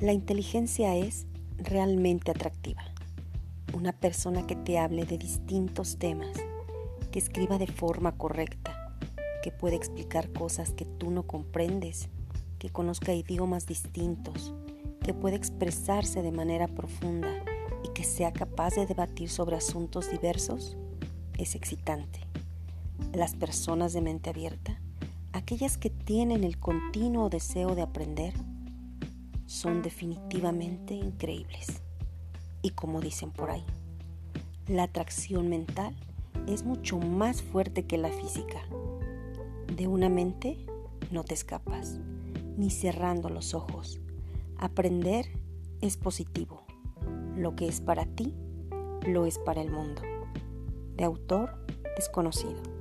La inteligencia es realmente atractiva. Una persona que te hable de distintos temas, que escriba de forma correcta, que pueda explicar cosas que tú no comprendes, que conozca idiomas distintos, que pueda expresarse de manera profunda y que sea capaz de debatir sobre asuntos diversos, es excitante. Las personas de mente abierta, aquellas que tienen el continuo deseo de aprender, son definitivamente increíbles. Y como dicen por ahí, la atracción mental es mucho más fuerte que la física. De una mente no te escapas, ni cerrando los ojos. Aprender es positivo. Lo que es para ti, lo es para el mundo. De autor desconocido.